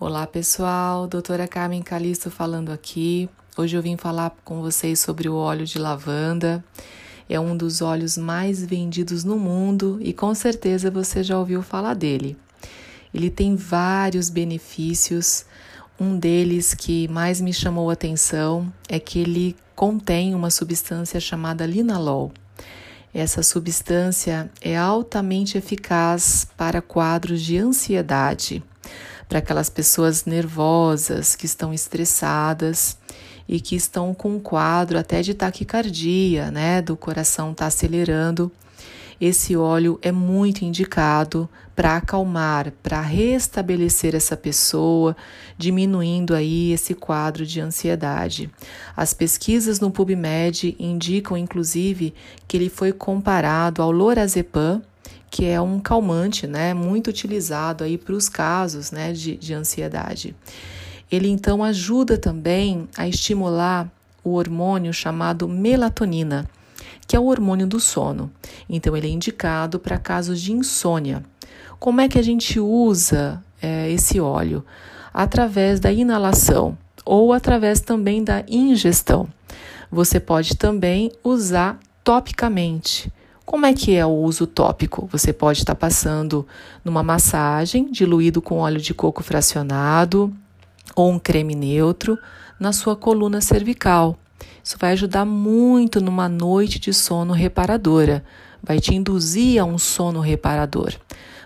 Olá pessoal, doutora Carmen Calisto falando aqui. Hoje eu vim falar com vocês sobre o óleo de lavanda. É um dos óleos mais vendidos no mundo e com certeza você já ouviu falar dele. Ele tem vários benefícios. Um deles que mais me chamou a atenção é que ele contém uma substância chamada linalol. Essa substância é altamente eficaz para quadros de ansiedade para aquelas pessoas nervosas, que estão estressadas e que estão com um quadro até de taquicardia, né, do coração está acelerando. Esse óleo é muito indicado para acalmar, para restabelecer essa pessoa, diminuindo aí esse quadro de ansiedade. As pesquisas no PubMed indicam inclusive que ele foi comparado ao lorazepam, que é um calmante, né, muito utilizado aí para os casos, né, de, de ansiedade. Ele então ajuda também a estimular o hormônio chamado melatonina, que é o hormônio do sono. Então, ele é indicado para casos de insônia. Como é que a gente usa é, esse óleo? Através da inalação ou através também da ingestão. Você pode também usar topicamente. Como é que é o uso tópico? Você pode estar passando numa massagem diluído com óleo de coco fracionado ou um creme neutro na sua coluna cervical. Isso vai ajudar muito numa noite de sono reparadora, vai te induzir a um sono reparador.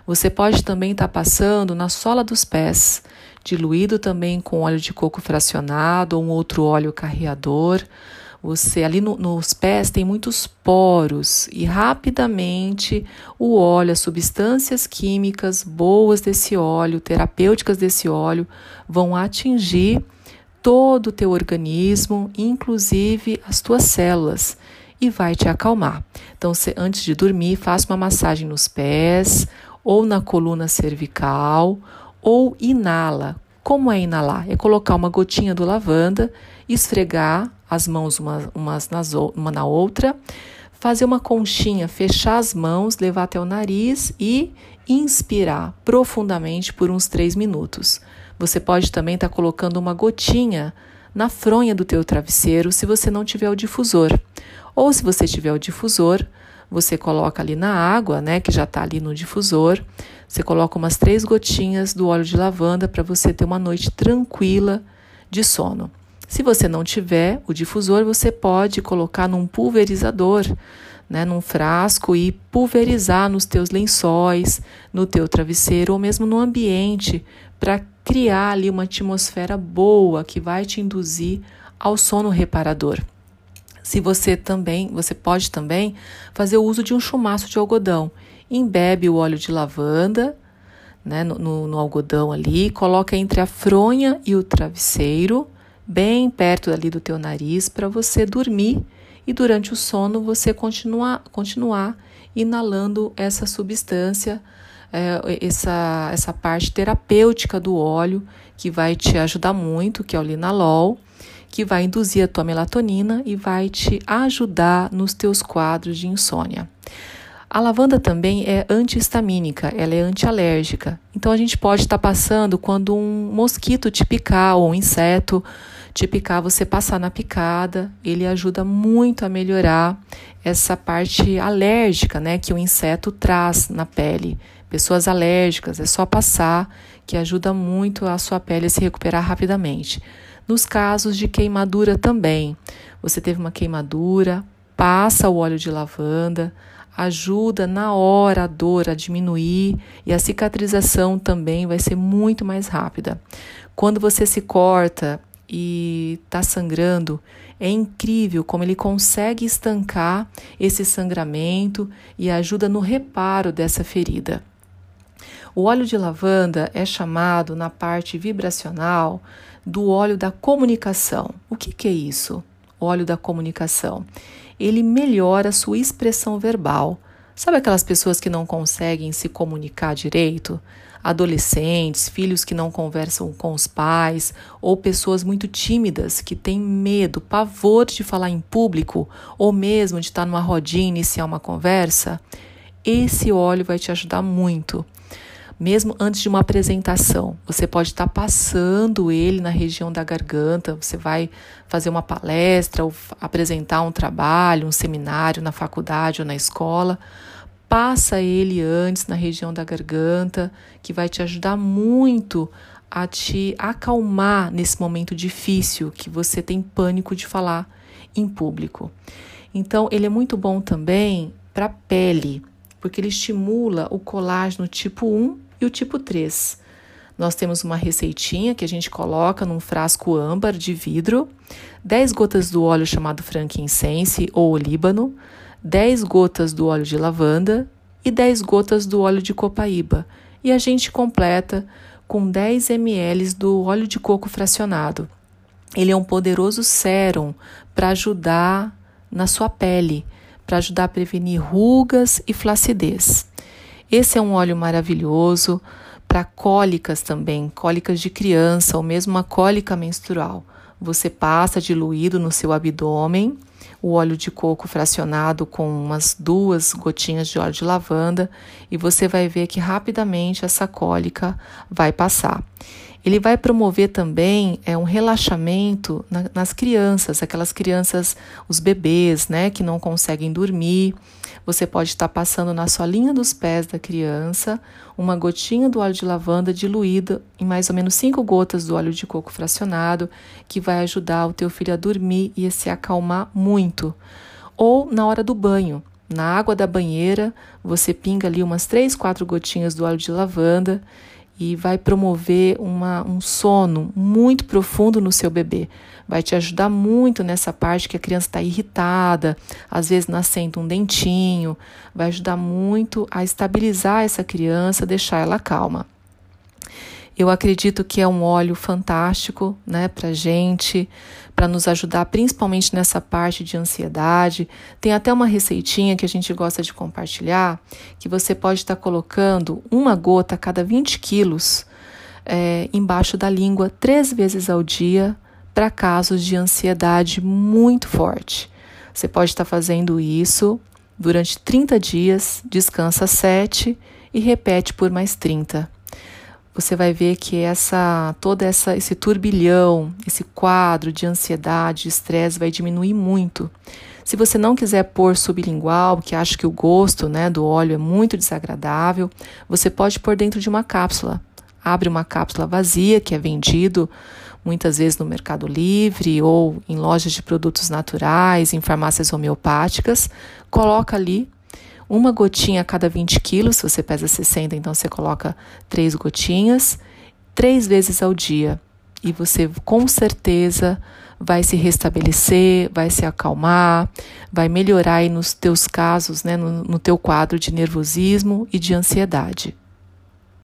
Você pode também estar passando na sola dos pés, diluído também com óleo de coco fracionado ou um outro óleo carreador você ali no, nos pés tem muitos poros e rapidamente o óleo, as substâncias químicas boas desse óleo, terapêuticas desse óleo, vão atingir todo o teu organismo, inclusive as tuas células, e vai te acalmar. Então, antes de dormir, faça uma massagem nos pés ou na coluna cervical ou inala. Como é inalar? É colocar uma gotinha do lavanda, esfregar as mãos uma, umas nas, uma na outra, fazer uma conchinha, fechar as mãos, levar até o nariz e inspirar profundamente por uns três minutos. Você pode também estar tá colocando uma gotinha na fronha do teu travesseiro se você não tiver o difusor. Ou se você tiver o difusor, você coloca ali na água, né, que já está ali no difusor, você coloca umas três gotinhas do óleo de lavanda para você ter uma noite tranquila de sono. Se você não tiver o difusor, você pode colocar num pulverizador, né, num frasco e pulverizar nos teus lençóis, no teu travesseiro ou mesmo no ambiente para criar ali uma atmosfera boa que vai te induzir ao sono reparador. Se você também, você pode também fazer o uso de um chumaço de algodão. Embebe o óleo de lavanda, né, no, no, no algodão ali, coloca entre a fronha e o travesseiro bem perto ali do teu nariz para você dormir e durante o sono você continuar, continuar inalando essa substância, é, essa, essa parte terapêutica do óleo que vai te ajudar muito, que é o linalol, que vai induzir a tua melatonina e vai te ajudar nos teus quadros de insônia. A lavanda também é antihistamínica, ela é antialérgica. Então a gente pode estar tá passando quando um mosquito te picar ou um inseto te picar, você passar na picada, ele ajuda muito a melhorar essa parte alérgica, né, que o inseto traz na pele. Pessoas alérgicas, é só passar que ajuda muito a sua pele a se recuperar rapidamente. Nos casos de queimadura também, você teve uma queimadura, passa o óleo de lavanda, ajuda na hora a dor a diminuir e a cicatrização também vai ser muito mais rápida. Quando você se corta e está sangrando, é incrível como ele consegue estancar esse sangramento e ajuda no reparo dessa ferida. O óleo de lavanda é chamado na parte vibracional do óleo da comunicação. O que, que é isso? Óleo da comunicação ele melhora a sua expressão verbal. Sabe aquelas pessoas que não conseguem se comunicar direito? Adolescentes, filhos que não conversam com os pais, ou pessoas muito tímidas que têm medo, pavor de falar em público, ou mesmo de estar numa rodinha e iniciar uma conversa? Esse óleo vai te ajudar muito. mesmo antes de uma apresentação. Você pode estar passando ele na região da garganta, você vai fazer uma palestra ou apresentar um trabalho, um seminário na faculdade ou na escola. Passa ele antes na região da garganta, que vai te ajudar muito a te acalmar nesse momento difícil que você tem pânico de falar em público. Então, ele é muito bom também para a pele, porque ele estimula o colágeno tipo 1 e o tipo 3. Nós temos uma receitinha que a gente coloca num frasco âmbar de vidro, 10 gotas do óleo chamado frankincense ou olíbano, 10 gotas do óleo de lavanda e 10 gotas do óleo de copaíba. E a gente completa com 10 ml do óleo de coco fracionado. Ele é um poderoso sérum para ajudar na sua pele, para ajudar a prevenir rugas e flacidez. Esse é um óleo maravilhoso para cólicas também, cólicas de criança ou mesmo uma cólica menstrual. Você passa diluído no seu abdômen o óleo de coco fracionado com umas duas gotinhas de óleo de lavanda e você vai ver que rapidamente essa cólica vai passar. Ele vai promover também é, um relaxamento na, nas crianças, aquelas crianças, os bebês, né, que não conseguem dormir. Você pode estar passando na solinha dos pés da criança uma gotinha do óleo de lavanda diluída em mais ou menos cinco gotas do óleo de coco fracionado, que vai ajudar o teu filho a dormir e a se acalmar muito. Ou na hora do banho, na água da banheira, você pinga ali umas três, quatro gotinhas do óleo de lavanda e vai promover uma, um sono muito profundo no seu bebê. Vai te ajudar muito nessa parte que a criança está irritada, às vezes nascendo um dentinho. Vai ajudar muito a estabilizar essa criança, deixar ela calma. Eu acredito que é um óleo fantástico, né, para gente, para nos ajudar principalmente nessa parte de ansiedade. Tem até uma receitinha que a gente gosta de compartilhar, que você pode estar tá colocando uma gota a cada 20 quilos é, embaixo da língua três vezes ao dia para casos de ansiedade muito forte. Você pode estar tá fazendo isso durante 30 dias, descansa 7 e repete por mais 30 você vai ver que essa toda essa esse turbilhão, esse quadro de ansiedade, de estresse vai diminuir muito. Se você não quiser pôr sublingual, porque acha que o gosto, né, do óleo é muito desagradável, você pode pôr dentro de uma cápsula. Abre uma cápsula vazia que é vendido muitas vezes no Mercado Livre ou em lojas de produtos naturais, em farmácias homeopáticas, coloca ali uma gotinha a cada 20 quilos, se você pesa 60, então você coloca três gotinhas, três vezes ao dia. E você com certeza vai se restabelecer, vai se acalmar, vai melhorar aí nos teus casos, né, no, no teu quadro de nervosismo e de ansiedade.